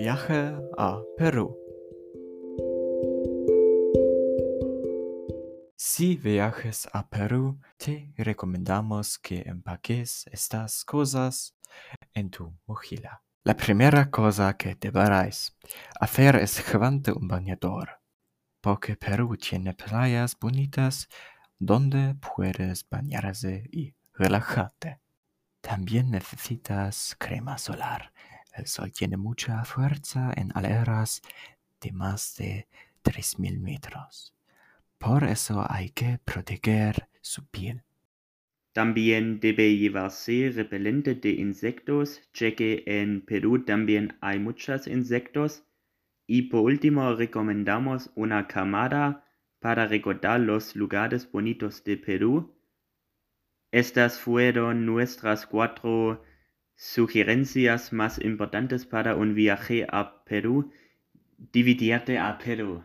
viaje a Perú. Si viajes a Perú, te recomendamos que empaques estas cosas en tu mochila. La primera cosa que deberás hacer es llevarte un bañador, porque Perú tiene playas bonitas donde puedes bañarse y relajarte. También necesitas crema solar. El sol tiene mucha fuerza en alturas de más de 3.000 metros. Por eso hay que proteger su piel. También debe llevarse repelente de insectos, ya que en Perú también hay muchos insectos. Y por último recomendamos una cámara para recordar los lugares bonitos de Perú. Estas fueron nuestras cuatro sugerencias más importantes para un viaje a Perú. Dividirte a Perú.